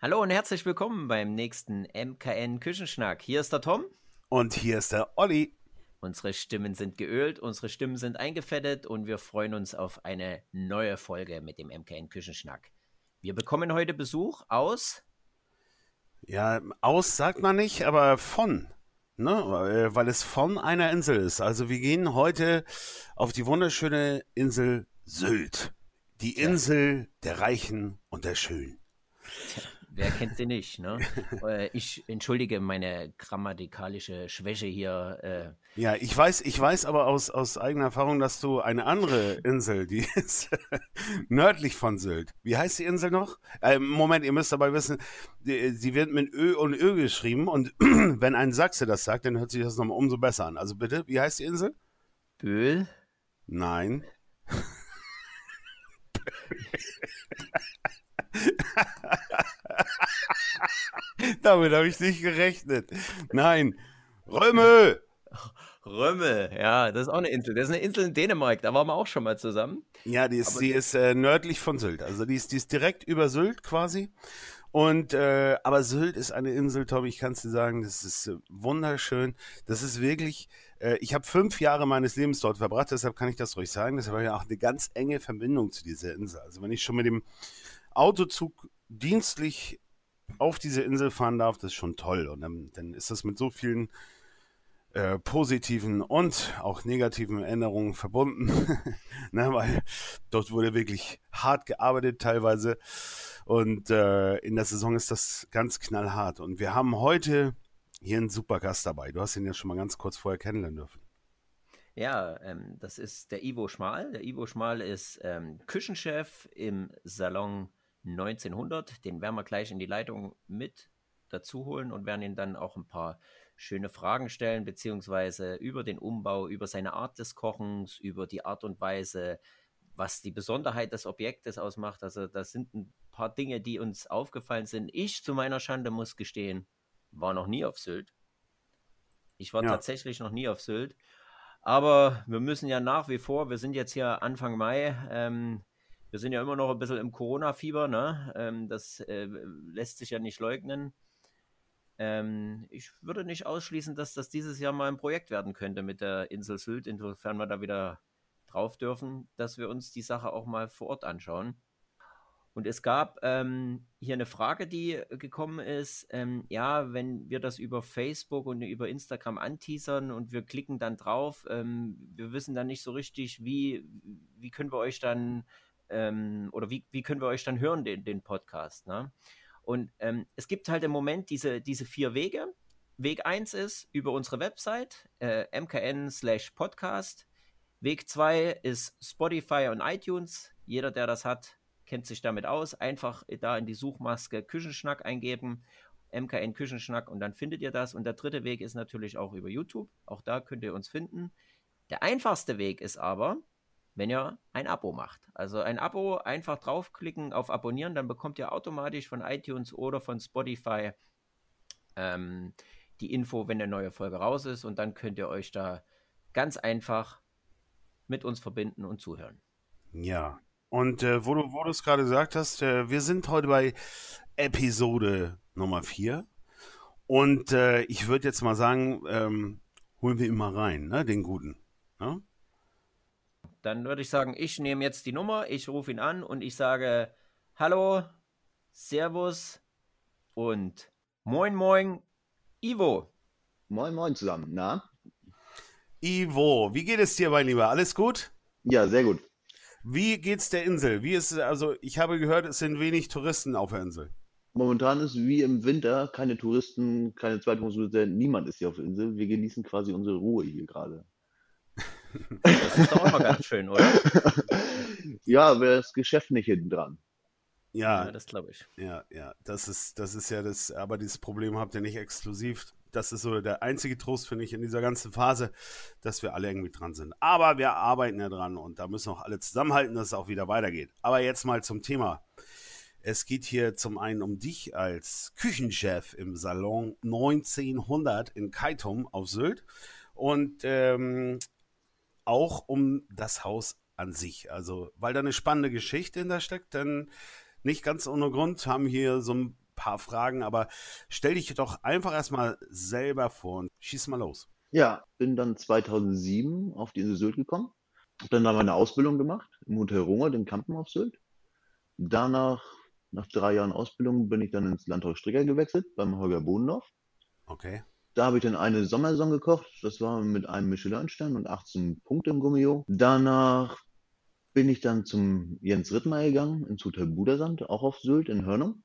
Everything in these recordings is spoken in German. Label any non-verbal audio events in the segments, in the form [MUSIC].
Hallo und herzlich willkommen beim nächsten MKN Küchenschnack. Hier ist der Tom. Und hier ist der Olli. Unsere Stimmen sind geölt, unsere Stimmen sind eingefettet und wir freuen uns auf eine neue Folge mit dem MKN Küchenschnack. Wir bekommen heute Besuch aus. Ja, aus sagt man nicht, aber von. Ne? Weil es von einer Insel ist. Also wir gehen heute auf die wunderschöne Insel Sylt. Die Insel der Reichen und der Schönen. Wer kennt sie nicht, ne? [LAUGHS] Äh, ich entschuldige meine grammatikalische Schwäche hier. Äh. Ja, ich weiß, ich weiß aber aus, aus eigener Erfahrung, dass du eine andere Insel, die [LAUGHS] ist nördlich von Sylt. Wie heißt die Insel noch? Äh, Moment, ihr müsst dabei wissen, sie wird mit Ö und Ö geschrieben und [CLEARS THROAT] wenn ein Sachse das sagt, dann hört sich das nochmal umso besser an. Also bitte, wie heißt die Insel? Böhl? Nein. [LAUGHS] Damit habe ich nicht gerechnet. Nein. Römmel! Römmel, ja, das ist auch eine Insel. Das ist eine Insel in Dänemark, da waren wir auch schon mal zusammen. Ja, die ist, die ist äh, nördlich von Sylt. Also die ist, die ist direkt über Sylt quasi. Und äh, aber Sylt ist eine Insel, Tom, ich kann es dir sagen, das ist äh, wunderschön. Das ist wirklich, äh, ich habe fünf Jahre meines Lebens dort verbracht, deshalb kann ich das ruhig sagen. Das war ja auch eine ganz enge Verbindung zu dieser Insel. Also wenn ich schon mit dem Autozug dienstlich auf diese Insel fahren darf, das ist schon toll. Und dann, dann ist das mit so vielen äh, positiven und auch negativen Änderungen verbunden, [LAUGHS] ne, weil dort wurde wirklich hart gearbeitet teilweise und äh, in der Saison ist das ganz knallhart. Und wir haben heute hier einen super Gast dabei. Du hast ihn ja schon mal ganz kurz vorher kennenlernen dürfen. Ja, ähm, das ist der Ivo Schmal. Der Ivo Schmal ist ähm, Küchenchef im Salon 1900. Den werden wir gleich in die Leitung mit dazu holen und werden ihn dann auch ein paar schöne Fragen stellen, beziehungsweise über den Umbau, über seine Art des Kochens, über die Art und Weise, was die Besonderheit des Objektes ausmacht. Also das sind ein paar Dinge, die uns aufgefallen sind. Ich zu meiner Schande muss gestehen, war noch nie auf Sylt. Ich war ja. tatsächlich noch nie auf Sylt. Aber wir müssen ja nach wie vor, wir sind jetzt hier Anfang Mai, ähm, wir sind ja immer noch ein bisschen im Corona-Fieber, ne? Ähm, das äh, lässt sich ja nicht leugnen. Ähm, ich würde nicht ausschließen, dass das dieses Jahr mal ein Projekt werden könnte mit der Insel Sylt, insofern wir da wieder drauf dürfen, dass wir uns die Sache auch mal vor Ort anschauen. Und es gab ähm, hier eine Frage, die gekommen ist, ähm, ja, wenn wir das über Facebook und über Instagram anteasern und wir klicken dann drauf, ähm, wir wissen dann nicht so richtig, wie, wie können wir euch dann ähm, oder wie, wie können wir euch dann hören, den, den Podcast. Ne? Und ähm, es gibt halt im Moment diese, diese vier Wege. Weg 1 ist über unsere Website, äh, mkn slash podcast. Weg 2 ist Spotify und iTunes. Jeder, der das hat, kennt sich damit aus. Einfach da in die Suchmaske Küchenschnack eingeben, MKN Küchenschnack und dann findet ihr das. Und der dritte Weg ist natürlich auch über YouTube. Auch da könnt ihr uns finden. Der einfachste Weg ist aber, wenn ihr ein Abo macht. Also ein Abo einfach draufklicken auf Abonnieren, dann bekommt ihr automatisch von iTunes oder von Spotify ähm, die Info, wenn eine neue Folge raus ist und dann könnt ihr euch da ganz einfach mit uns verbinden und zuhören. Ja, und äh, wo du es gerade gesagt hast, äh, wir sind heute bei Episode Nummer 4 und äh, ich würde jetzt mal sagen, ähm, holen wir ihn mal rein, ne, den guten. Ne? Dann würde ich sagen, ich nehme jetzt die Nummer, ich rufe ihn an und ich sage Hallo, Servus und Moin Moin, Ivo. Moin Moin zusammen, na? Ivo, wie geht es dir, mein Lieber? Alles gut? Ja, sehr gut. Wie geht's der Insel? Wie ist also ich habe gehört, es sind wenig Touristen auf der Insel. Momentan ist wie im Winter keine Touristen, keine Zweitwohnungsbesitzer, niemand ist hier auf der Insel. Wir genießen quasi unsere Ruhe hier gerade. Das ist doch auch mal ganz schön, oder? [LAUGHS] ja, aber das Geschäft nicht hinten dran. Ja, ja das glaube ich. Ja, ja, das ist, das ist ja das, aber dieses Problem habt ihr nicht exklusiv. Das ist so der einzige Trost, finde ich, in dieser ganzen Phase, dass wir alle irgendwie dran sind. Aber wir arbeiten ja dran und da müssen auch alle zusammenhalten, dass es auch wieder weitergeht. Aber jetzt mal zum Thema. Es geht hier zum einen um dich als Küchenchef im Salon 1900 in Kaitum auf Sylt. Und ähm, auch um das Haus an sich. Also, weil da eine spannende Geschichte hinter steckt, denn nicht ganz ohne Grund haben hier so ein paar Fragen, aber stell dich doch einfach erstmal selber vor und schieß mal los. Ja, bin dann 2007 auf die Insel Sylt gekommen, habe dann da meine Ausbildung gemacht im Hotel Runger, den Kampen auf Sylt. Danach, nach drei Jahren Ausbildung, bin ich dann ins Landhaus Stricker gewechselt beim Holger Bodendorf. Okay. Da habe ich dann eine Sommersaison gekocht. Das war mit einem Michelin-Stern und 18 Punkte im Gummio. Danach bin ich dann zum Jens Rittmeier gegangen, ins Hotel Budersand, auch auf Sylt in Hörnum.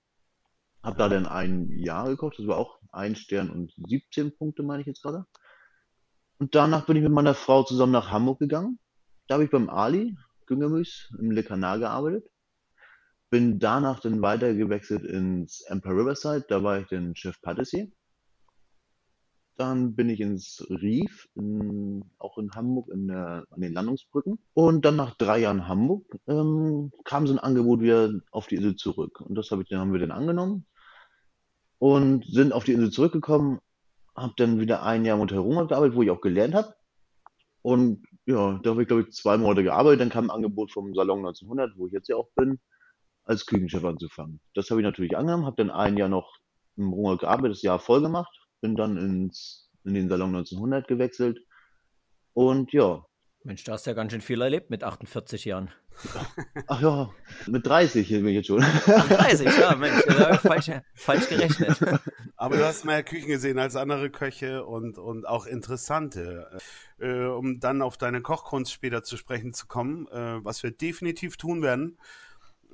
Hab da dann ein Jahr gekocht. Das war auch ein Stern und 17 Punkte, meine ich jetzt gerade. Und danach bin ich mit meiner Frau zusammen nach Hamburg gegangen. Da habe ich beim Ali Güngermüs im Le Canal gearbeitet. Bin danach dann weiter gewechselt ins Empire Riverside. Da war ich dann Chef Patissier. Dann bin ich ins Rief, in, auch in Hamburg, in der, an den Landungsbrücken. Und dann nach drei Jahren Hamburg ähm, kam so ein Angebot wieder auf die Insel zurück. Und das hab ich, haben wir dann angenommen und sind auf die Insel zurückgekommen. Habe dann wieder ein Jahr Hotel Roma gearbeitet, wo ich auch gelernt habe. Und ja, da habe ich, glaube ich, zwei Monate gearbeitet. Dann kam ein Angebot vom Salon 1900, wo ich jetzt ja auch bin, als Küchenchef anzufangen. Das habe ich natürlich angenommen, habe dann ein Jahr noch im Roma gearbeitet, das Jahr voll gemacht bin dann ins, in den Salon 1900 gewechselt. Und ja. Mensch, da hast du ja ganz schön viel erlebt mit 48 Jahren. [LAUGHS] Ach ja, mit 30 bin ich jetzt schon. Ach, 30, ja, Mensch, falsch, falsch gerechnet. [LAUGHS] Aber du hast mehr Küchen gesehen als andere Köche und, und auch interessante. Äh, um dann auf deine Kochkunst später zu sprechen zu kommen, äh, was wir definitiv tun werden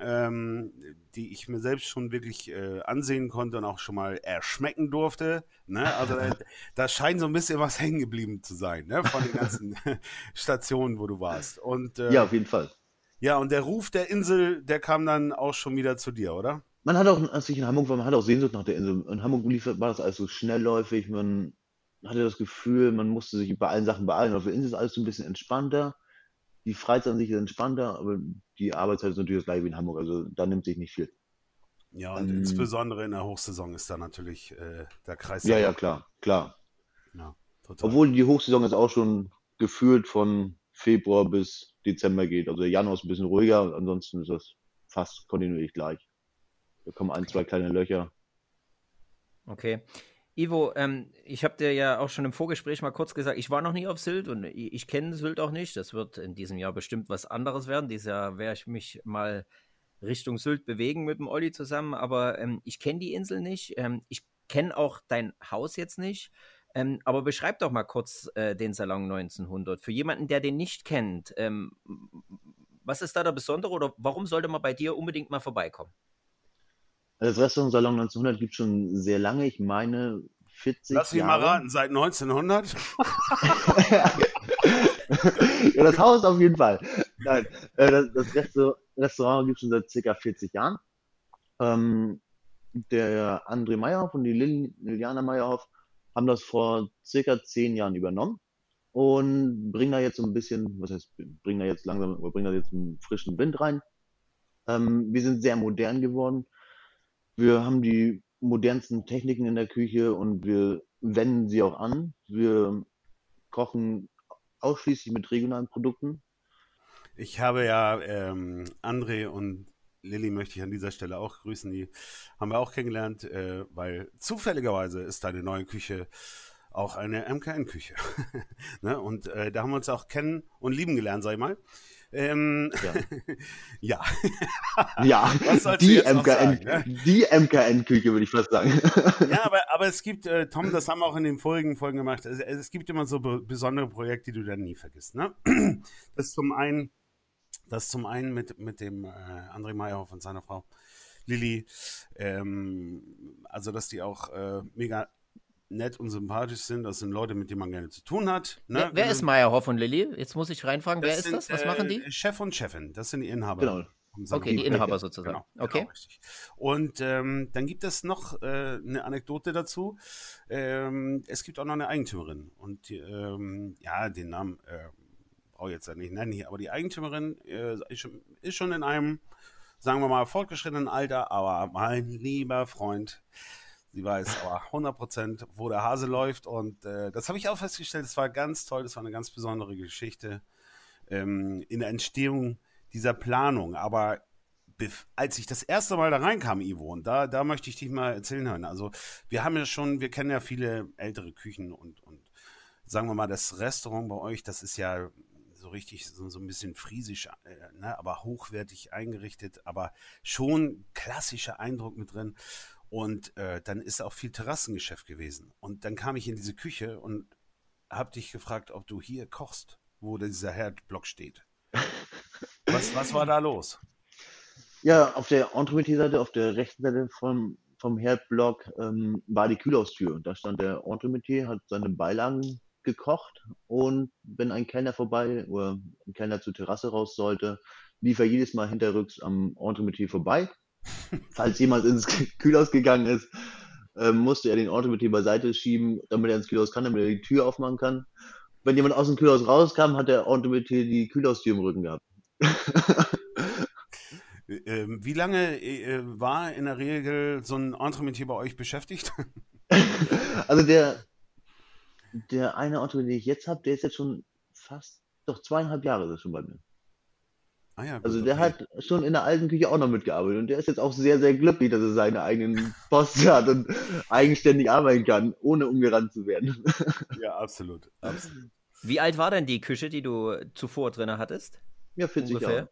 ähm, die ich mir selbst schon wirklich äh, ansehen konnte und auch schon mal erschmecken durfte. Ne? Also da, [LAUGHS] da scheint so ein bisschen was hängen geblieben zu sein, ne? von den ganzen [LAUGHS] Stationen, wo du warst. Und, äh, ja, auf jeden Fall. Ja, und der Ruf der Insel, der kam dann auch schon wieder zu dir, oder? Man hat auch, als ich in Hamburg war, man hat auch Sehnsucht nach der Insel. In Hamburg lief, war das alles so schnellläufig, man hatte das Gefühl, man musste sich bei allen Sachen beeilen. Auf der Insel ist alles so ein bisschen entspannter die Freizeit an sich ist entspannter, aber die Arbeitszeit ist natürlich das gleiche wie in Hamburg. Also da nimmt sich nicht viel. Ja, und ähm, insbesondere in der Hochsaison ist da natürlich äh, der Kreis. Ja, ja, klar, klar. Ja, Obwohl die Hochsaison ist auch schon gefühlt von Februar bis Dezember geht. Also der Januar ist ein bisschen ruhiger, ansonsten ist das fast kontinuierlich gleich. Da kommen ein, zwei kleine Löcher. Okay. Ivo, ähm, ich habe dir ja auch schon im Vorgespräch mal kurz gesagt, ich war noch nie auf Sylt und ich, ich kenne Sylt auch nicht. Das wird in diesem Jahr bestimmt was anderes werden. Dieses Jahr werde ich mich mal Richtung Sylt bewegen mit dem Olli zusammen, aber ähm, ich kenne die Insel nicht. Ähm, ich kenne auch dein Haus jetzt nicht. Ähm, aber beschreib doch mal kurz äh, den Salon 1900. Für jemanden, der den nicht kennt, ähm, was ist da der Besondere oder warum sollte man bei dir unbedingt mal vorbeikommen? Das Restaurant Salon 1900 gibt schon sehr lange. Ich meine 40 Lass mich Jahre. mal raten, seit 1900? [LAUGHS] ja, das Haus auf jeden Fall. Nein, äh, das, das Restaurant gibt es schon seit circa 40 Jahren. Ähm, der André Meyerhoff und die Lil Liliana Meyerhoff haben das vor circa 10 Jahren übernommen und bringen da jetzt so ein bisschen, was heißt, bringen da jetzt langsam, bringen da jetzt einen frischen Wind rein. Ähm, wir sind sehr modern geworden. Wir haben die modernsten Techniken in der Küche und wir wenden sie auch an. Wir kochen ausschließlich mit regionalen Produkten. Ich habe ja ähm, André und Lilly möchte ich an dieser Stelle auch grüßen. Die haben wir auch kennengelernt, äh, weil zufälligerweise ist deine neue Küche auch eine MKN-Küche. [LAUGHS] ne? Und äh, da haben wir uns auch kennen und lieben gelernt, sag ich mal. Ähm, ja. [LAUGHS] ja. ja. die, MKN, sagen, ne? die MKN-Küche, würde ich fast sagen. ja, aber, aber es gibt, äh, Tom, das haben wir auch in den vorigen Folgen gemacht, es, es gibt immer so be besondere Projekte, die du dann nie vergisst. Ne? [CLEARS THROAT] Das zum einen, das zum einen mit, mit dem äh, André Meyerhoff und seiner Frau Lilly, ähm, also dass die auch äh, mega nett und sympathisch sind. Das sind Leute, mit denen man gerne zu tun hat. Ne? Wer, wer ist Meyerhoff und Lilly? Jetzt muss ich reinfragen, wer ist sind, das? Was machen die? Äh, Chef und Chefin, das sind die Inhaber. Genau. Okay, die Inhaber sozusagen. Genau, okay. Genau, und ähm, dann gibt es noch äh, eine Anekdote dazu. Ähm, es gibt auch noch eine Eigentümerin. Und ähm, ja, den Namen äh, brauche ich jetzt nicht nennen hier, aber die Eigentümerin äh, ist schon in einem, sagen wir mal, fortgeschrittenen Alter, aber mein lieber Freund, Sie weiß aber 100% wo der Hase läuft. Und äh, das habe ich auch festgestellt. Das war ganz toll. Das war eine ganz besondere Geschichte ähm, in der Entstehung dieser Planung. Aber als ich das erste Mal da reinkam, Ivo, und da, da möchte ich dich mal erzählen hören. Also, wir haben ja schon, wir kennen ja viele ältere Küchen und, und sagen wir mal, das Restaurant bei euch, das ist ja so richtig so, so ein bisschen friesisch, äh, ne, aber hochwertig eingerichtet, aber schon klassischer Eindruck mit drin. Und äh, dann ist auch viel Terrassengeschäft gewesen. Und dann kam ich in diese Küche und habe dich gefragt, ob du hier kochst, wo dieser Herdblock steht. [LAUGHS] Was, was war da los? Ja, auf der Entremetier-Seite, auf der rechten Seite vom, vom Herdblock ähm, war die Kühlhaustür. Da stand der Entremetier, hat seine Beilagen gekocht und wenn ein Kellner vorbei oder ein Kellner zur Terrasse raus sollte, lief er jedes Mal hinterrücks am Entremetier vorbei. Falls jemand ins Kühlhaus gegangen ist, äh, musste er den Entremetier beiseite schieben, damit er ins Kühlhaus kann, damit er die Tür aufmachen kann. Wenn jemand aus dem Kühlhaus rauskam, hat der Entremetier die Kühlhaustür im Rücken gehabt. Ähm, wie lange äh, war in der Regel so ein Entremetier bei euch beschäftigt? [LAUGHS] also der, der eine Entremetier, den ich jetzt habe, der ist jetzt schon fast, doch zweieinhalb Jahre ist er schon bei mir. Ah ja, gut, also der okay. hat schon in der alten Küche auch noch mitgearbeitet und der ist jetzt auch sehr, sehr glücklich, dass er seine eigenen Posten hat und eigenständig arbeiten kann, ohne umgerannt zu werden. Ja, absolut. absolut. Wie alt war denn die Küche, die du zuvor drin hattest? Ja, 40 Ungefähr. Jahre.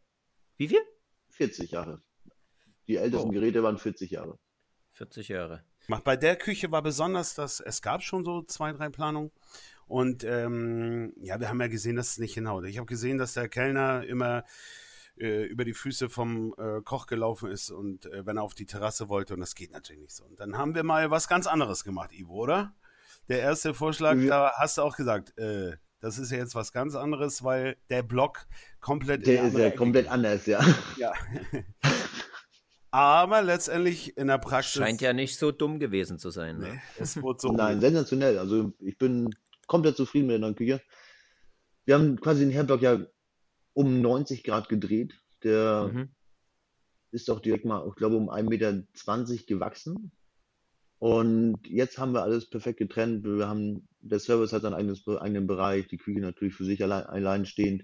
Wie viel? 40 Jahre. Die ältesten oh. Geräte waren 40 Jahre. 40 Jahre. Bei der Küche war besonders, dass es gab schon so zwei, drei Planungen. Und ähm, ja, wir haben ja gesehen, dass es nicht hinhaut. Ich habe gesehen, dass der Kellner immer äh, über die Füße vom äh, Koch gelaufen ist und äh, wenn er auf die Terrasse wollte und das geht natürlich nicht so. Und dann haben wir mal was ganz anderes gemacht, Ivo, oder? Der erste Vorschlag, ja. da hast du auch gesagt, äh, das ist ja jetzt was ganz anderes, weil der Block komplett. Der ist ja komplett anders, ja. Ja. [LAUGHS] Aber letztendlich in der Praxis. Scheint ja nicht so dumm gewesen zu sein. Ne? es wurde so Nein, sensationell. Also ich bin komplett zufrieden mit der neuen Küche. Wir haben quasi den Herdblock ja um 90 Grad gedreht. Der mhm. ist auch direkt mal, ich glaube, um 1,20 Meter gewachsen. Und jetzt haben wir alles perfekt getrennt. Wir haben, der Service hat seinen eigenes, eigenen Bereich, die Küche natürlich für sich allein, allein stehend.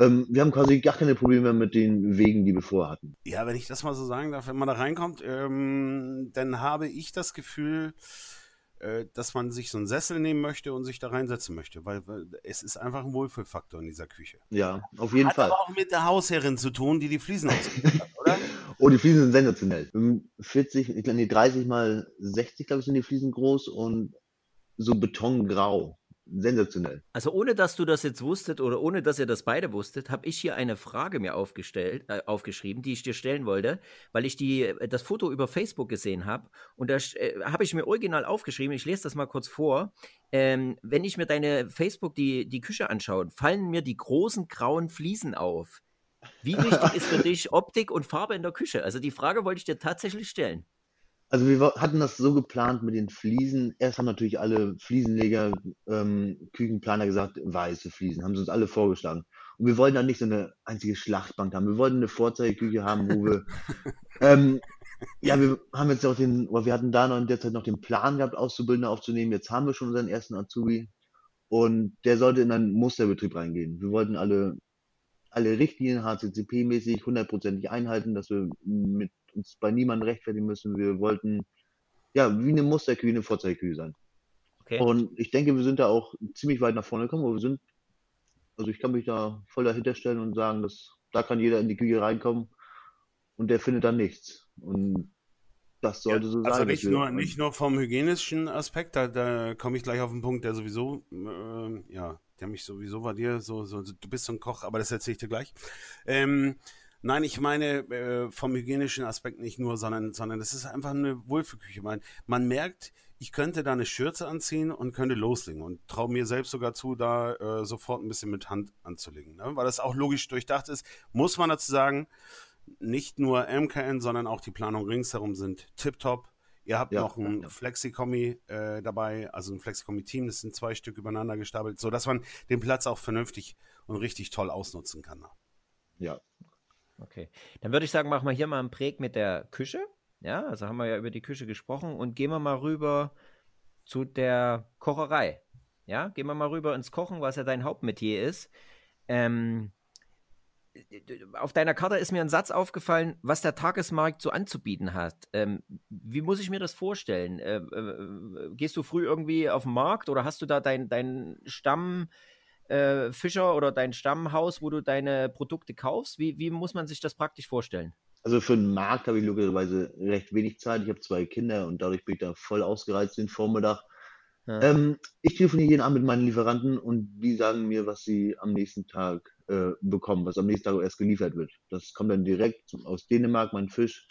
Ähm, wir haben quasi gar keine Probleme mit den Wegen, die wir vorher hatten. Ja, wenn ich das mal so sagen darf, wenn man da reinkommt, ähm, dann habe ich das Gefühl, äh, dass man sich so einen Sessel nehmen möchte und sich da reinsetzen möchte, weil, es ist einfach ein Wohlfühlfaktor in dieser Küche. Ja, auf jeden hat Fall. Hat aber auch mit der Hausherrin zu tun, die die Fliesen hat, oder? [LAUGHS] Oh, die Fliesen sind sensationell. 40, ich glaube, nee, 30 mal 60, glaube ich, sind die Fliesen groß und so betongrau sensationell. Also ohne dass du das jetzt wusstet oder ohne dass ihr das beide wusstet, habe ich hier eine Frage mir aufgestellt, äh, aufgeschrieben, die ich dir stellen wollte, weil ich die, äh, das Foto über Facebook gesehen habe. Und da äh, habe ich mir original aufgeschrieben, ich lese das mal kurz vor. Ähm, wenn ich mir deine Facebook, die, die Küche anschaue, fallen mir die großen grauen Fliesen auf. Wie wichtig ist für [LAUGHS] dich Optik und Farbe in der Küche? Also die Frage wollte ich dir tatsächlich stellen. Also wir hatten das so geplant mit den Fliesen. Erst haben natürlich alle Fliesenleger, ähm, Küchenplaner gesagt, weiße Fliesen, haben sie uns alle vorgeschlagen. Und wir wollten dann nicht so eine einzige Schlachtbank haben. Wir wollten eine Vorzeigeküche haben, wo wir, [LAUGHS] ähm, ja, wir haben jetzt auch den, wir hatten da noch in der Zeit noch den Plan gehabt, Auszubildende aufzunehmen. Jetzt haben wir schon unseren ersten Azubi und der sollte in einen Musterbetrieb reingehen. Wir wollten alle, alle Richtlinien HCCP-mäßig hundertprozentig einhalten, dass wir mit uns bei niemandem rechtfertigen müssen. Wir wollten ja wie eine Musterkühe, eine Vorzeigekühe sein. Okay. Und ich denke, wir sind da auch ziemlich weit nach vorne gekommen, aber wir sind, also ich kann mich da voll dahinter stellen und sagen, dass da kann jeder in die Küche reinkommen und der findet dann nichts. Und das sollte ja, so also sein. Also nicht nur, nicht nur vom hygienischen Aspekt, da, da komme ich gleich auf den Punkt, der sowieso, äh, ja, der mich sowieso bei dir, so, so, du bist so ein Koch, aber das erzähle ich dir gleich. Ähm, Nein, ich meine äh, vom hygienischen Aspekt nicht nur, sondern, sondern es ist einfach eine Wohlfühlküche. Man, man merkt, ich könnte da eine Schürze anziehen und könnte loslegen und traue mir selbst sogar zu, da äh, sofort ein bisschen mit Hand anzulegen. Ne? Weil das auch logisch durchdacht ist, muss man dazu sagen, nicht nur MKN, sondern auch die Planung ringsherum sind tiptop. Ihr habt ja, noch ein ja. Flexikomi äh, dabei, also ein Flexikomi-Team, das sind zwei Stück übereinander gestapelt, sodass man den Platz auch vernünftig und richtig toll ausnutzen kann. Ja, Okay. Dann würde ich sagen, machen wir hier mal einen Präg mit der Küche. Ja, also haben wir ja über die Küche gesprochen und gehen wir mal rüber zu der Kocherei. Ja, gehen wir mal rüber ins Kochen, was ja dein Hauptmetier ist. Ähm, auf deiner Karte ist mir ein Satz aufgefallen, was der Tagesmarkt so anzubieten hat. Ähm, wie muss ich mir das vorstellen? Äh, äh, gehst du früh irgendwie auf den Markt oder hast du da deinen dein Stammfischer äh, oder dein Stammhaus, wo du deine Produkte kaufst? Wie, wie muss man sich das praktisch vorstellen? Also für den Markt habe ich logischerweise recht wenig Zeit. Ich habe zwei Kinder und dadurch bin ich da voll ausgereizt den Vormittag. Ja. Ähm, ich telefoniere jeden Abend mit meinen Lieferanten und die sagen mir, was sie am nächsten Tag äh, bekommen, was am nächsten Tag erst geliefert wird. Das kommt dann direkt aus Dänemark, mein Fisch.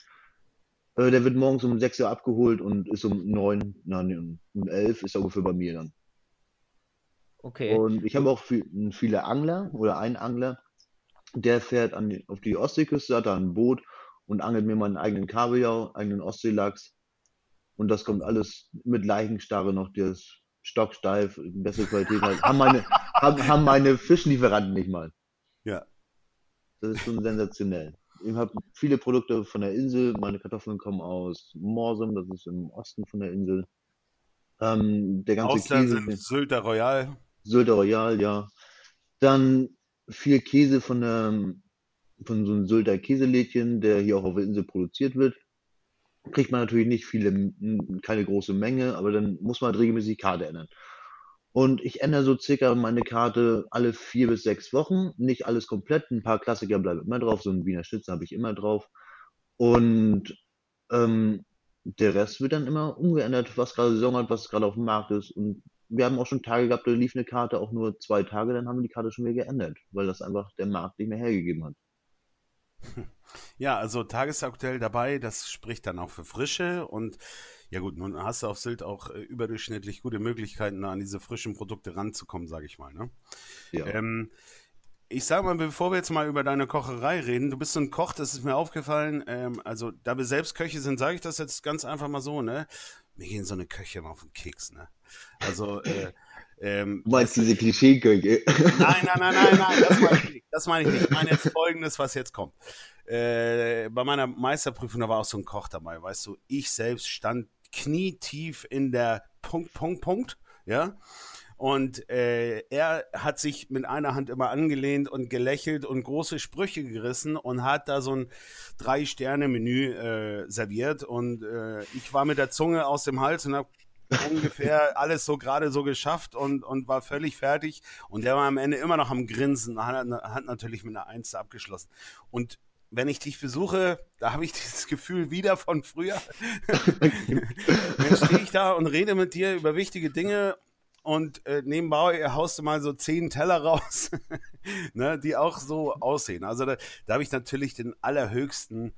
Äh, der wird morgens um 6 Uhr abgeholt und ist um 9, nein, um 11 ist er ungefähr bei mir dann. Okay. Und ich habe auch viel, viele Angler oder einen Angler, der fährt an die, auf die Ostseeküste, hat da ein Boot und angelt mir meinen eigenen Kabeljau, eigenen Ostseelachs und das kommt alles mit Leichenstarre noch, der ist stocksteif, bessere Qualität halt. haben, meine, [LAUGHS] haben, haben meine Fischlieferanten nicht mal. Ja. Das ist schon sensationell. Ich habe viele Produkte von der Insel. Meine Kartoffeln kommen aus Morsum, das ist im Osten von der Insel. Ähm, der ganze Ausland Käse. Sind Sylter Royal. Sylter Royal, ja. Dann viel Käse von, der, von so einem Sylter Käselädchen, der hier auch auf der Insel produziert wird kriegt man natürlich nicht viele, keine große Menge, aber dann muss man halt regelmäßig die Karte ändern. Und ich ändere so circa meine Karte alle vier bis sechs Wochen. Nicht alles komplett. Ein paar Klassiker bleiben immer drauf. So ein Wiener Schnitzel habe ich immer drauf. Und ähm, der Rest wird dann immer umgeändert, was gerade Saison hat, was gerade auf dem Markt ist. Und wir haben auch schon Tage gehabt, da lief eine Karte auch nur zwei Tage, dann haben wir die Karte schon wieder geändert, weil das einfach der Markt nicht mehr hergegeben hat. [LAUGHS] Ja, also tagesaktuell dabei, das spricht dann auch für Frische und ja gut, nun hast du auf Sylt auch äh, überdurchschnittlich gute Möglichkeiten, an diese frischen Produkte ranzukommen, sage ich mal. Ne? Ja. Ähm, ich sage mal, bevor wir jetzt mal über deine Kocherei reden, du bist so ein Koch, das ist mir aufgefallen. Ähm, also, da wir selbst Köche sind, sage ich das jetzt ganz einfach mal so, ne? Mir gehen so eine Köche immer auf den Keks, ne? Also, äh, ähm, du meinst diese Klischee-Köche? Nein, nein, nein, nein, nein, das meine ich nicht. Das meine ich nicht. Ich meine jetzt folgendes, was jetzt kommt. Äh, bei meiner Meisterprüfung, da war auch so ein Koch dabei, weißt du, ich selbst stand knietief in der Punkt, Punkt, Punkt, ja. Und äh, er hat sich mit einer Hand immer angelehnt und gelächelt und große Sprüche gerissen und hat da so ein Drei-Sterne-Menü äh, serviert. Und äh, ich war mit der Zunge aus dem Hals und habe ungefähr [LAUGHS] alles so gerade so geschafft und, und war völlig fertig. Und der war am Ende immer noch am Grinsen, hat, hat natürlich mit einer Eins abgeschlossen. Und wenn ich dich besuche, da habe ich [LAUGHS] dieses Gefühl wieder von früher. [LAUGHS] Dann stehe ich da und rede mit dir über wichtige Dinge und äh, nebenbei haust du mal so zehn Teller raus, [LAUGHS] ne, die auch so aussehen. Also da, da habe ich natürlich den allerhöchsten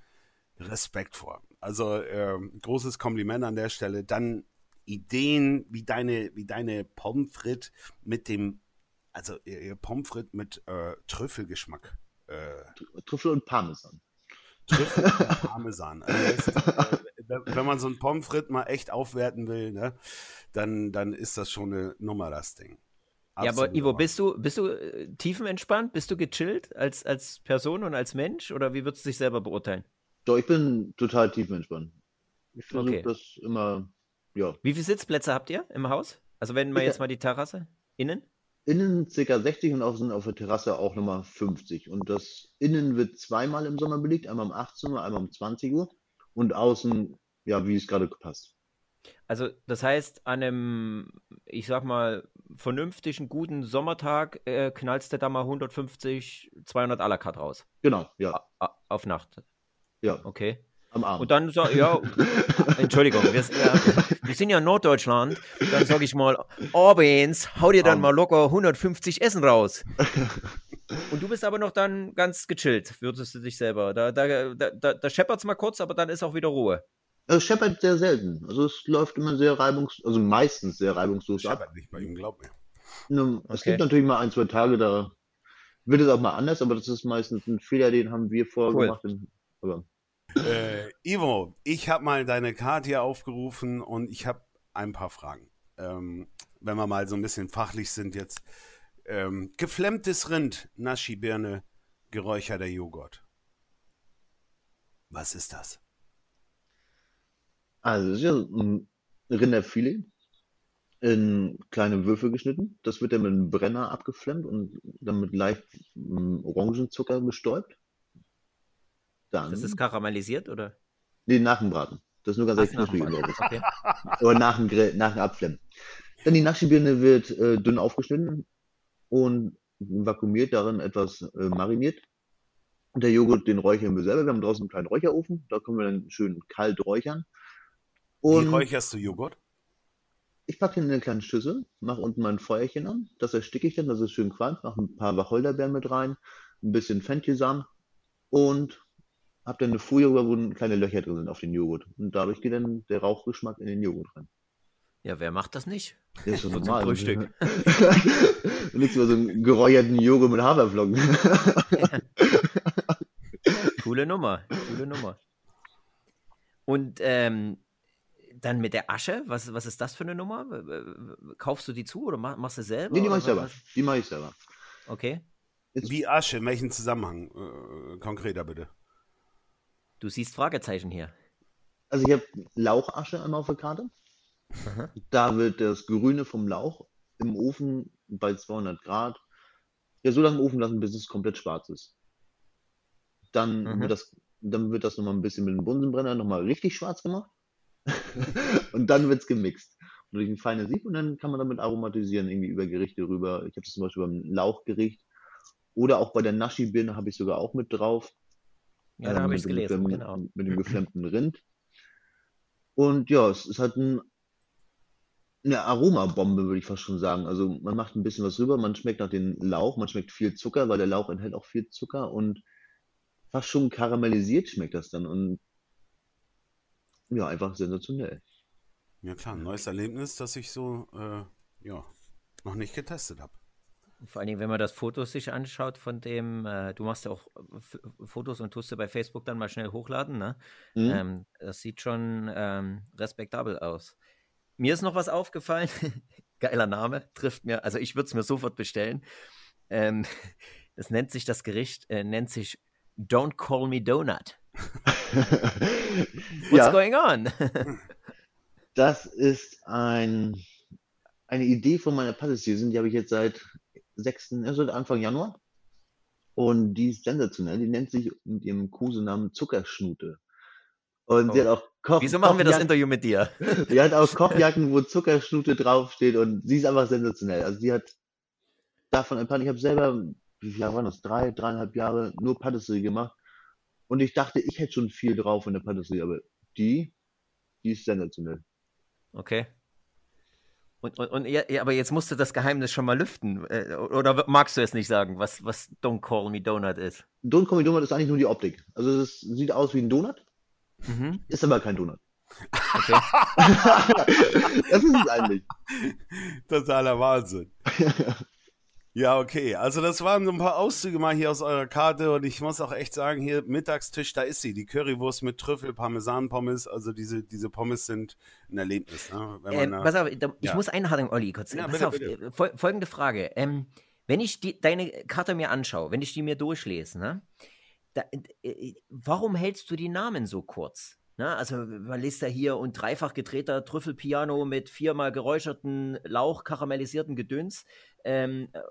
Respekt vor. Also äh, großes Kompliment an der Stelle. Dann Ideen wie deine, wie deine Pommes frites mit dem, also ihr Pommes frites mit äh, Trüffelgeschmack äh, Trüffel und Parmesan. Trüffel und Parmesan. Also ist, äh, wenn man so ein Pommes frites mal echt aufwerten will, ne, dann, dann ist das schon eine Nummer, das Ding. Absolut ja, aber Ivo, bist du, bist du äh, tiefenentspannt? Bist du gechillt als, als Person und als Mensch? Oder wie würdest du dich selber beurteilen? Doch, ich bin total tiefenentspannt. Ich versuche okay. das immer, ja. Wie viele Sitzplätze habt ihr im Haus? Also wenn man jetzt mal die Terrasse innen? innen ca. 60 und außen auf der Terrasse auch nochmal 50. Und das innen wird zweimal im Sommer belegt, einmal um 18 Uhr, einmal um 20 Uhr und außen, ja, wie es gerade passt. Also das heißt, an einem, ich sag mal, vernünftigen, guten Sommertag äh, knallst du da mal 150, 200 à la carte raus. Genau, ja. A auf Nacht. Ja. Okay. Am Abend. Und dann, ja, [LAUGHS] Entschuldigung, wir, wir, sind ja in Norddeutschland. Dann sage ich mal, abends hau dir dann mal locker 150 Essen raus. [LAUGHS] Und du bist aber noch dann ganz gechillt, würdest du dich selber. Da, da, da, da scheppert es mal kurz, aber dann ist auch wieder Ruhe. Es scheppert sehr selten. Also es läuft immer sehr reibungslos, also meistens sehr reibungslos ab. Scheppert nicht bei ihm, glaub mir. Ne, es okay. gibt natürlich mal ein, zwei Tage, da wird es auch mal anders, aber das ist meistens ein Fehler, den haben wir vorher cool. gemacht. Aber äh, Ivo, ich habe mal deine Karte hier aufgerufen und ich habe ein paar Fragen. Ähm, wenn wir mal so ein bisschen fachlich sind jetzt. Ähm, geflemmtes Rind, Naschi-Birne, geräucherter Joghurt. Was ist das? Also, das ist ja ein Rinderfilet. in kleine Würfel geschnitten. Das wird dann mit einem Brenner abgeflammt und dann mit leicht mm, Orangenzucker bestäubt. Das ist Dann, karamellisiert, oder? nee, nach dem Braten. Das ist nur ganz knusprig. Okay. Oder nach dem Grill, nach dem Abflammen. Dann die Naschibirne wird äh, dünn aufgeschnitten und vakuumiert, darin etwas äh, mariniert. Und der Joghurt, den räuchern wir selber. Wir haben draußen einen kleinen Räucherofen. Da können wir dann schön kalt räuchern. Wie Und räucherst du Joghurt? ich packe den in eine kleine Schüssel, mache unten mein Feuerchen an. Das ersticke ich dann, dass es schön qualmt. Mache ein paar Wacholderbeeren mit rein, ein bisschen Fenchelsamen und habe dann eine Folie, wo kleine Löcher drin sind auf den Joghurt. Und dadurch geht dann der Rauchgeschmack in den Joghurt rein. Ja, wer macht das nicht? Das ist so So zum normal. Frühstück. [LAUGHS] Nichts über so einen geräucherten Joghurt mit Haferflocken. [LAUGHS] Coole Nummer, coole Nummer. Und ähm, dann mit der Asche, was, was ist das für eine Nummer? Kaufst du die zu oder mach- machst du selber? Nee, die mache ich selber. Die mache ich selber. Okay. Wie Asche, in welchem Zusammenhang? Äh, konkreter bitte. Du siehst Fragezeichen hier. Also ich habe Lauchasche einmal auf der Karte. Aha. Da wird das Grüne vom Lauch im Ofen bei 200 Grad ja so lange im Ofen lassen, bis es komplett schwarz ist. Dann Mhm. wird das, dann wird das nochmal ein bisschen mit dem Bunsenbrenner nochmal richtig schwarz gemacht. [LAUGHS] und dann wird es gemixt. Und durch ein feines Sieb und dann kann man damit aromatisieren, irgendwie über Gerichte rüber. Ich habe das zum Beispiel beim Lauchgericht oder auch bei der Naschi-Birne habe ich sogar auch mit drauf. Ja, da ähm, habe ich es dem gelesen, genau. Mit dem geflammten Rind. Und ja, es ist halt ein, eine Aromabombe, würde ich fast schon sagen. Also man macht ein bisschen was rüber, man schmeckt nach dem Lauch, man schmeckt viel Zucker, weil der Lauch enthält auch viel Zucker und fast schon karamellisiert schmeckt das dann und ja, einfach sensationell. Ja klar, ein neues Erlebnis, das ich so äh, ja, noch nicht getestet habe. Vor allen Dingen, wenn man das Foto sich anschaut von dem, äh, du machst ja auch F Fotos und tust du bei Facebook dann mal schnell hochladen, ne? Mhm. Ähm, das sieht schon ähm, respektabel aus. Mir ist noch was aufgefallen. [LAUGHS] Geiler Name, trifft mir. Also ich würde es mir sofort bestellen. Ähm, [LAUGHS] das nennt sich das Gericht, äh, nennt sich Don't Call Me Donut. [LAUGHS] What's Ja, going on? das ist ein, eine Idee von meiner Patisserie, die habe ich jetzt seit 6., also seit Anfang Januar. Und die ist sensationell. Die nennt sich mit ihrem Kosenamen Zuckerschnute. Und sie hat Oh. auch Koch, Wieso machen wir das Interview mit dir? [LAUGHS] die hat auch Kochjacken, wo Zuckerschnute draufsteht und sie ist einfach sensationell. Also die hat davon ein paar, ich habe selber, wie viele Jahre waren das? Drei, dreieinhalb Jahre nur Patisserie gemacht. Und ich dachte, ich hätte schon viel drauf in der Patisserie, aber die, die ist sensationell. Okay. Und, und, und ja, ja, aber jetzt musst du das Geheimnis schon mal lüften. Äh, oder magst du es nicht sagen, was, was Don't Call Me Donut ist? Don't Call Me Donut ist eigentlich nur die Optik. Also es sieht aus wie ein Donut, Mhm. ist aber kein Donut. Okay. [LAUGHS] das ist es eigentlich. Totaler Wahnsinn. [LAUGHS] Ja, okay. Also das waren so ein paar Auszüge mal hier aus eurer Karte und ich muss auch echt sagen, hier Mittagstisch, da ist sie, die Currywurst mit Trüffel, Parmesan-Pommes. Also diese, diese Pommes sind ein Erlebnis. Ne? Wenn man Ähm, da- pass auf, da, ich ja. muss einhaken, Olli, kurz. Ja, pass bitte, auf, bitte. äh, fol folgende Frage. Ähm, wenn ich die, deine Karte mir anschaue, wenn ich die mir durchlese, ne, da, äh, warum hältst du die Namen so kurz? Ne? Also man liest ja hier und dreifach gedrehter Trüffelpiano mit viermal geräucherten Lauch, karamellisierten Gedöns. Ähm, äh,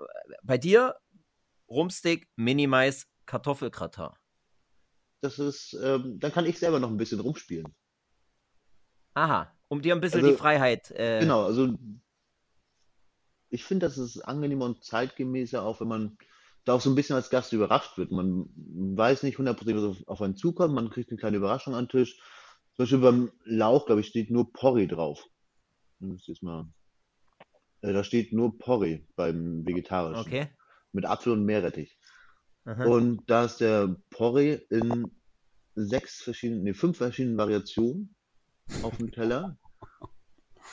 bei dir Rumstick, Minimais, Kartoffelgratin. Das ist, ähm, dann kann ich selber noch ein bisschen rumspielen. Aha, um dir ein bisschen Also, die Freiheit. Äh, Genau, also ich finde, das ist angenehmer und zeitgemäßer, auch wenn man da auch so ein bisschen als Gast überrascht wird. Man weiß nicht hundertprozentig, was auf, auf einen zukommt, man kriegt eine kleine Überraschung an den Tisch. Zum Beispiel beim Lauch, glaube ich, steht nur Porree drauf. Jetzt mal, äh, da steht nur Porree beim Vegetarischen. Okay. Mit Apfel und Meerrettich. Aha. Und da ist der Porree in sechs verschiedenen, nee, fünf verschiedenen Variationen auf dem Teller.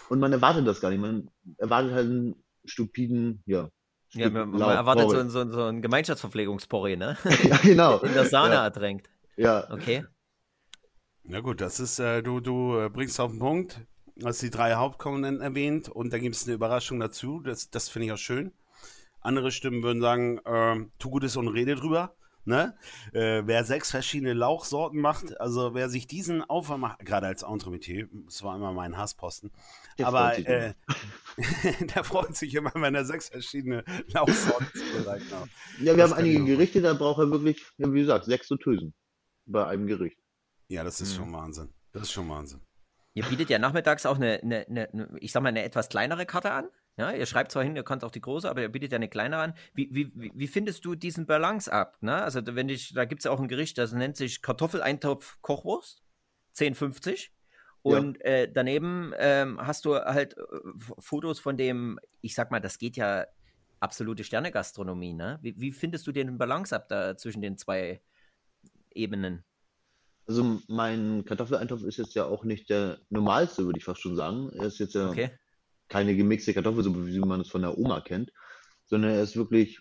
Und man erwartet das gar nicht. Man erwartet halt einen stupiden, ja, Ja, man, man erwartet so so so ein Gemeinschaftsverpflegungsporree, ne? [LAUGHS] Ja, genau. [LAUGHS] In der Sahne Ja, ertränkt. ja. Okay. Na gut, das ist, äh, du, du äh, bringst auf den Punkt, hast die drei Hauptkomponenten erwähnt und da gibt es eine Überraschung dazu. Das, das finde ich auch schön. Andere Stimmen würden sagen, ähm, tu Gutes und rede drüber. Ne? Äh, wer sechs verschiedene Lauchsorten macht, also wer sich diesen Aufwand macht, gerade als Entremetier, das war immer mein Hassposten, der aber freut äh, [LAUGHS] der freut sich immer, wenn er sechs verschiedene Lauchsorten zubereitet hat. Ja, wir das haben einige Gerichte, da braucht er wirklich, wie gesagt, sechs Tösen bei einem Gericht. Ja, das ist mhm. schon Wahnsinn. Das ist schon Wahnsinn. Ihr bietet ja nachmittags auch eine, eine, eine, ich sag mal, eine etwas kleinere Karte an. Ja, ihr schreibt zwar hin, ihr könnt auch die große, aber ihr bietet ja eine kleinere an. Wie, wie, wie findest du diesen Balance ab? Ne? Also, wenn ich, da gibt es ja auch ein Gericht, das nennt sich Kartoffeleintopf Kochwurst, 10,50. Und ja. äh, daneben ähm, hast du halt äh, Fotos von dem, ich sag mal, das geht ja absolute Sternegastronomie, ne? Wie, wie findest du den Balance ab da zwischen den zwei Ebenen? Also mein Kartoffeleintopf ist jetzt ja auch nicht der normalste, würde ich fast schon sagen. Er ist jetzt ja okay keine gemixte Kartoffelsuppe, wie man es von der Oma kennt, sondern er ist wirklich,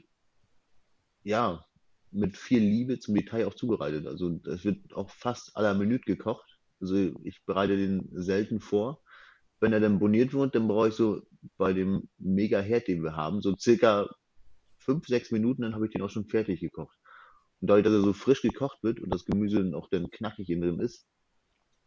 ja, mit viel Liebe zum Detail auch zubereitet. Also es wird auch fast à la Minute gekocht. Also ich bereite den selten vor. Wenn er dann boniert wird, dann brauche ich so bei dem mega Herd, den wir haben, so circa fünf, sechs Minuten, dann habe ich den auch schon fertig gekocht. Und dadurch, dass er so frisch gekocht wird und das Gemüse dann auch dann knackig in drin ist,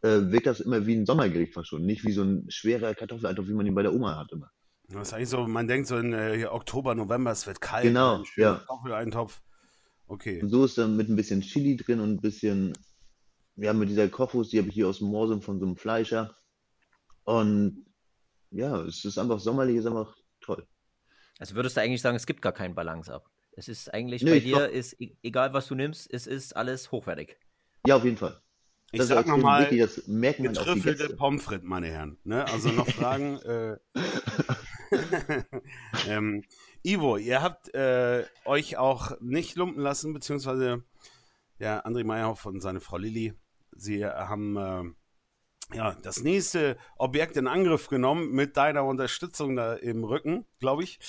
äh, wirkt das immer wie ein Sommergericht fast schon. Nicht wie so ein schwerer Kartoffeleintopf, wie man ihn bei der Oma hat immer. Das ist eigentlich so, man denkt so in äh, Oktober, November, es wird kalt. Genau, ja. Kartoffeleintopf. Okay. Und so ist dann mit ein bisschen Chili drin und ein bisschen, ja, mit dieser Kochwurst, die habe ich hier aus dem Morsum von so einem Fleischer. Und ja, es ist einfach sommerlich, ist einfach toll. Also würdest du eigentlich sagen, es gibt gar keinen Balance ab. Es ist eigentlich nee, bei dir, ist e-, egal was du nimmst, es ist alles hochwertig. Ja, auf jeden Fall. Ich das sag nochmal, getrüffelte Pommes frites, meine Herren. Ne? Also noch Fragen. [LAUGHS] äh, [LAUGHS] ähm, Ivo, ihr habt äh, euch auch nicht lumpen lassen, beziehungsweise ja, André Meyerhoff und seine Frau Lilly, sie haben äh, ja, das nächste Objekt in Angriff genommen mit deiner Unterstützung da im Rücken, glaube ich.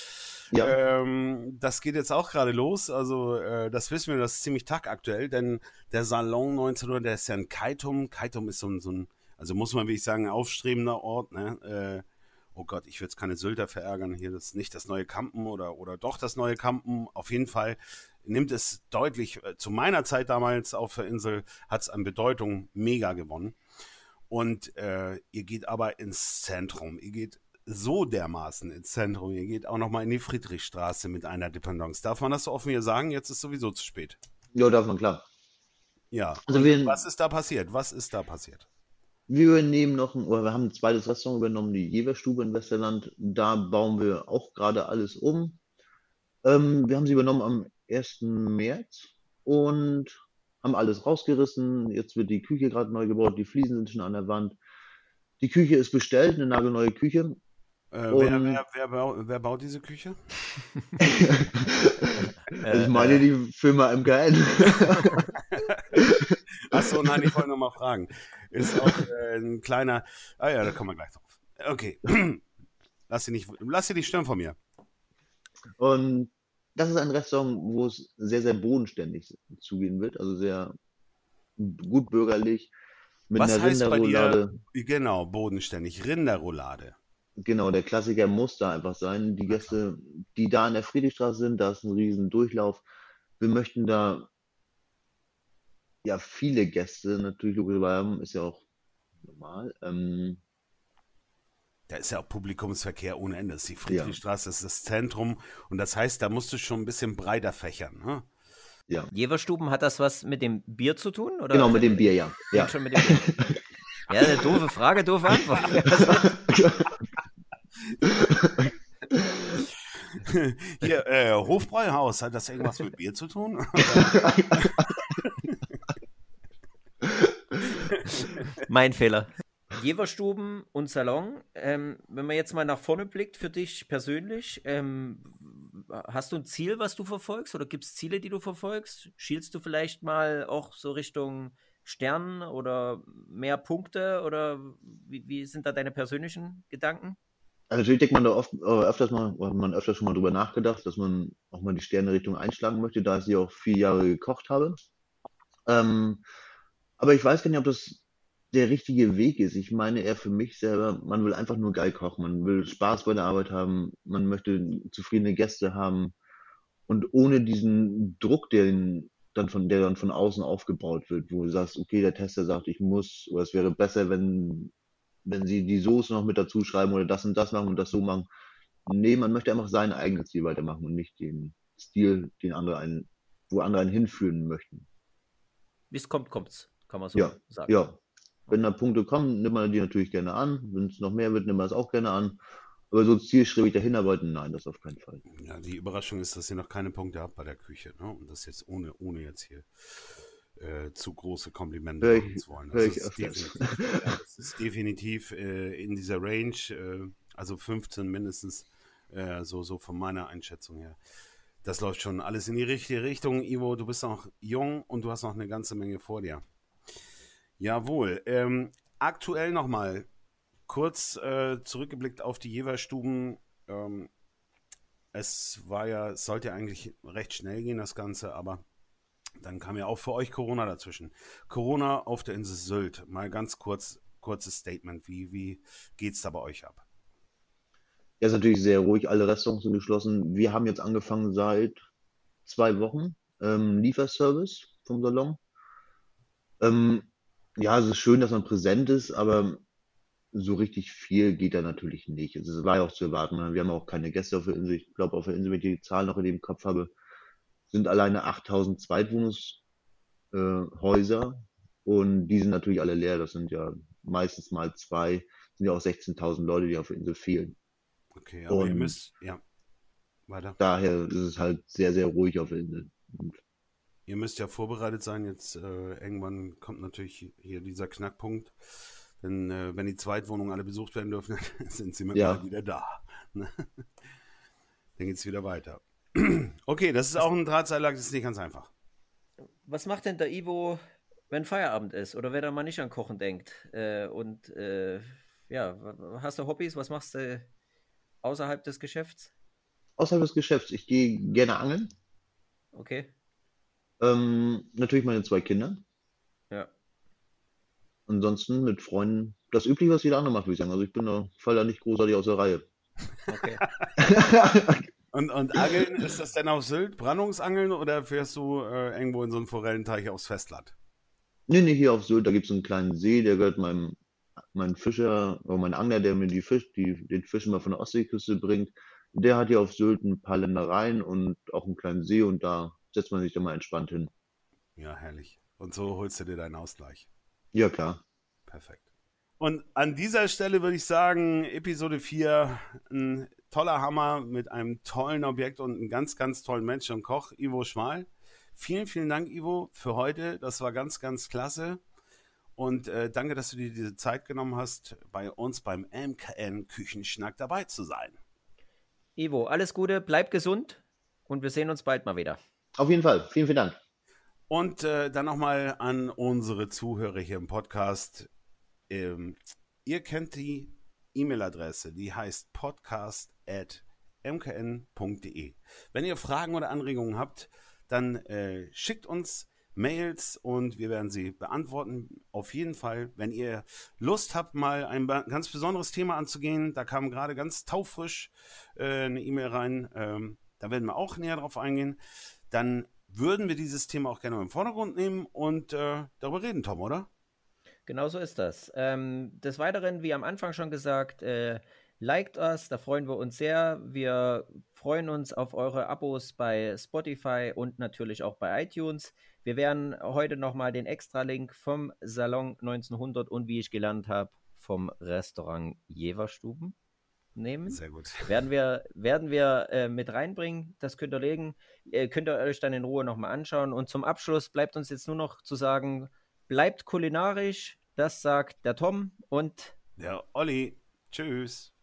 Ja. Ähm, das geht jetzt auch gerade los. Also, äh, das wissen wir, das ist ziemlich tagaktuell, denn der Salon 1900, der ist ja in Kaitum. Kaitum ist so ein, so ein also muss man wirklich sagen, aufstrebender Ort. Ne? Äh, oh Gott, ich würde jetzt keine Sylter verärgern. Hier das ist nicht das neue Kampen oder, oder doch das neue Kampen. Auf jeden Fall nimmt es deutlich, äh, zu meiner Zeit damals auf der Insel, hat es an Bedeutung mega gewonnen. Und äh, ihr geht aber ins Zentrum. Ihr geht so dermaßen ins Zentrum. Ihr geht auch nochmal in die Friedrichstraße mit einer Dependance. Darf man das so offen hier sagen? Jetzt ist sowieso zu spät. Ja, darf man, klar. Ja. Also wir, was ist da passiert? Was ist da passiert? Wir übernehmen noch, ein, oder wir haben ein zweites Restaurant übernommen, die Jeverstube in Westerland. Da bauen wir auch gerade alles um. Ähm, wir haben sie übernommen am 1. März und haben alles rausgerissen. Jetzt wird die Küche gerade neu gebaut, die Fliesen sind schon an der Wand. Die Küche ist bestellt, eine nagelneue Küche. Äh, wer, wer, wer, baut, wer, baut, diese Küche? [LAUGHS] ich meine die Firma MKN. [LAUGHS] Achso, nein, ich wollte nochmal fragen. Ist auch äh, ein kleiner. Ah ja, da kommen wir gleich drauf. Okay. [CLEARS THROAT] lass sie nicht, lass sie nicht stören von mir. Und das ist ein Restaurant, wo es sehr, sehr bodenständig zugehen wird. Also sehr gut bürgerlich. Mit Was einer heißt Rinderroulade. Bei dir, genau, bodenständig. Rinderroulade. Genau, der Klassiker muss da einfach sein. Die Gäste, die da in der Friedrichstraße sind, da ist ein riesen Durchlauf. Wir möchten da ja viele Gäste natürlich logischerweise haben, ist ja auch normal. Ähm, da ist ja auch Publikumsverkehr ohne Ende. Das ist die Friedrichstraße, ja. das ist das Zentrum. Und das heißt, da musst du schon ein bisschen breiter fächern. Ne? Ja. Jeverstuben hat das was mit dem Bier zu tun? Oder? Genau, mit dem Bier, ja. ja. Schon mit dem Bier. [LAUGHS] ja, eine doofe Frage, doofe Antwort. [LAUGHS] Hier, äh, Hofbräuhaus, hat das irgendwas mit Bier zu tun? mein Fehler. Jeverstuben und Salon, ähm, wenn man jetzt mal nach vorne blickt für dich persönlich, ähm, hast du ein Ziel, was du verfolgst oder gibt es Ziele, die du verfolgst? Schielst du vielleicht mal auch so Richtung Stern oder mehr Punkte oder wie, wie sind da deine persönlichen Gedanken? Also natürlich denkt man da oft, äh, öfters mal, man öfters schon mal drüber nachgedacht, dass man auch mal die Sterne-Richtung einschlagen möchte, da ich sie auch vier Jahre gekocht habe. Ähm, aber ich weiß gar nicht, ob das der richtige Weg ist. Ich meine eher für mich selber, man will einfach nur geil kochen, man will Spaß bei der Arbeit haben, man möchte zufriedene Gäste haben und ohne diesen Druck, den dann von der dann von außen aufgebaut wird, wo du sagst, okay, der Tester sagt, ich muss, oder es wäre besser, wenn, wenn sie die Soße noch mit dazu schreiben oder das und das machen und das so machen. Nee, man möchte einfach sein eigenes Stil weitermachen und nicht den Stil, den andere einen, wo andere einen hinführen möchten. Wie es kommt, kommt's, kann man so Ja, sagen. ja. Wenn da Punkte kommen, nimmt man die natürlich gerne an. Wenn es noch mehr wird, nimmt man es auch gerne an. Aber so zielstrebig dahin arbeiten, nein, das auf keinen Fall. Ja, die Überraschung ist, dass ihr noch keine Punkte habt bei der Küche. Ne? Und das jetzt ohne, ohne jetzt hier äh, zu große Komplimente ich- machen zu wollen. Das ist definitiv, ja, das ist definitiv äh, in dieser Range, äh, also 15 mindestens, äh, so, so von meiner Einschätzung her. Das läuft schon alles in die richtige Richtung. Ivo, du bist noch jung und du hast noch eine ganze Menge vor dir. Jawohl. Ähm, aktuell nochmal kurz äh, zurückgeblickt auf die Jeverstuben. Ähm, es war ja, es sollte ja eigentlich recht schnell gehen, das Ganze, aber dann kam ja auch für euch Corona dazwischen. Corona auf der Insel Sylt. Mal ganz kurz, kurzes Statement. Wie, wie geht's da bei euch ab? Ja, ist natürlich sehr ruhig. Alle Restaurants sind geschlossen. Wir haben jetzt angefangen seit zwei Wochen ähm, Lieferservice vom Salon. Ähm, ja, es ist schön, dass man präsent ist, aber so richtig viel geht da natürlich nicht. Also, Es war ja auch zu erwarten. Wir haben auch keine Gäste auf der Insel. Ich glaube, auf der Insel, wenn ich die Zahlen noch in dem Kopf habe, sind alleine 8000 Zweitwohnungshäuser äh, und die sind natürlich alle leer. Das sind ja meistens mal zwei, sind ja auch 16.000 Leute, die auf der Insel fehlen. Okay, aber ihr Und- müsst, ja, weiter. daher ist es halt sehr, sehr ruhig auf der Insel. Und Ihr müsst ja vorbereitet sein. Jetzt äh, irgendwann kommt natürlich hier dieser Knackpunkt. Denn äh, wenn die Zweitwohnungen alle besucht werden dürfen, [LAUGHS] dann sind sie mit Ja. wieder da. Ne? Dann geht's wieder weiter. [CLEARS THROAT] Okay, das ist auch ein Drahtseiler, das ist nicht ganz einfach. Was macht denn der Ivo, wenn Feierabend ist oder wenn er mal nicht an Kochen denkt? Äh, und äh, ja, hast du Hobbys? Was machst du außerhalb des Geschäfts? außerhalb des Geschäfts, ich gehe gerne angeln. Okay, Ähm, natürlich meine zwei Kinder. ja. Ansonsten mit Freunden das Übliche, was jeder andere macht, würde ich sagen. Also ich bin da, fall da nicht großartig aus der Reihe. Okay. [LAUGHS] Und, und Angeln, ist das denn auf Sylt? Brandungsangeln oder fährst du äh, irgendwo in so einen Forellenteich aufs Festland? Nee, nee, hier auf Sylt, da gibt es einen kleinen See, der gehört meinem, meinem Fischer, oder mein Angler, der mir die Fisch, die, den Fisch immer von der Ostseeküste bringt. Der hat hier auf Sylt ein paar Ländereien und auch einen kleinen See und da setzt man sich dann mal entspannt hin. Ja, herrlich. Und so holst du dir deinen Ausgleich. Ja, klar. Perfekt. Und an dieser Stelle würde ich sagen, Episode 4, ein toller Hammer mit einem tollen Objekt und einem ganz, ganz tollen Menschen und Koch, Ivo Schmal. Vielen, vielen Dank, Ivo, für heute. Das war ganz, ganz klasse. Und äh, danke, dass du dir diese Zeit genommen hast, bei uns beim MKN Küchenschnack dabei zu sein. Ivo, alles Gute, bleib gesund und wir sehen uns bald mal wieder. Auf jeden Fall. Vielen, vielen Dank. Und äh, dann nochmal an unsere Zuhörer hier im Podcast. Ähm, ihr kennt die E-Mail-Adresse, die heißt podcast.mkn.de. Wenn ihr Fragen oder Anregungen habt, dann äh, schickt uns Mails und wir werden sie beantworten. Auf jeden Fall, wenn ihr Lust habt, mal ein ganz besonderes Thema anzugehen, da kam gerade ganz taufrisch äh, eine E-Mail rein, ähm, da werden wir auch näher drauf eingehen, dann würden wir dieses Thema auch gerne im Vordergrund nehmen und äh, darüber reden, Tom, oder? Genau so ist das. Ähm, des Weiteren, wie am Anfang schon gesagt, äh, liked uns, da freuen wir uns sehr. Wir freuen uns auf eure Abos bei Spotify und natürlich auch bei iTunes. Wir werden heute nochmal den Extra-Link vom Salon 1900 und wie ich gelernt habe, vom Restaurant Jeverstuben nehmen. Sehr gut. [LAUGHS] Werden wir, werden wir äh, mit reinbringen. Das könnt ihr legen. Äh, könnt ihr euch dann in Ruhe nochmal anschauen. Und zum Abschluss bleibt uns jetzt nur noch zu sagen, bleibt kulinarisch. Das sagt der Tom und Der Olli. Tschüss.